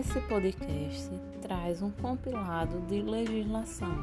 Esse podcast traz um compilado de legislação.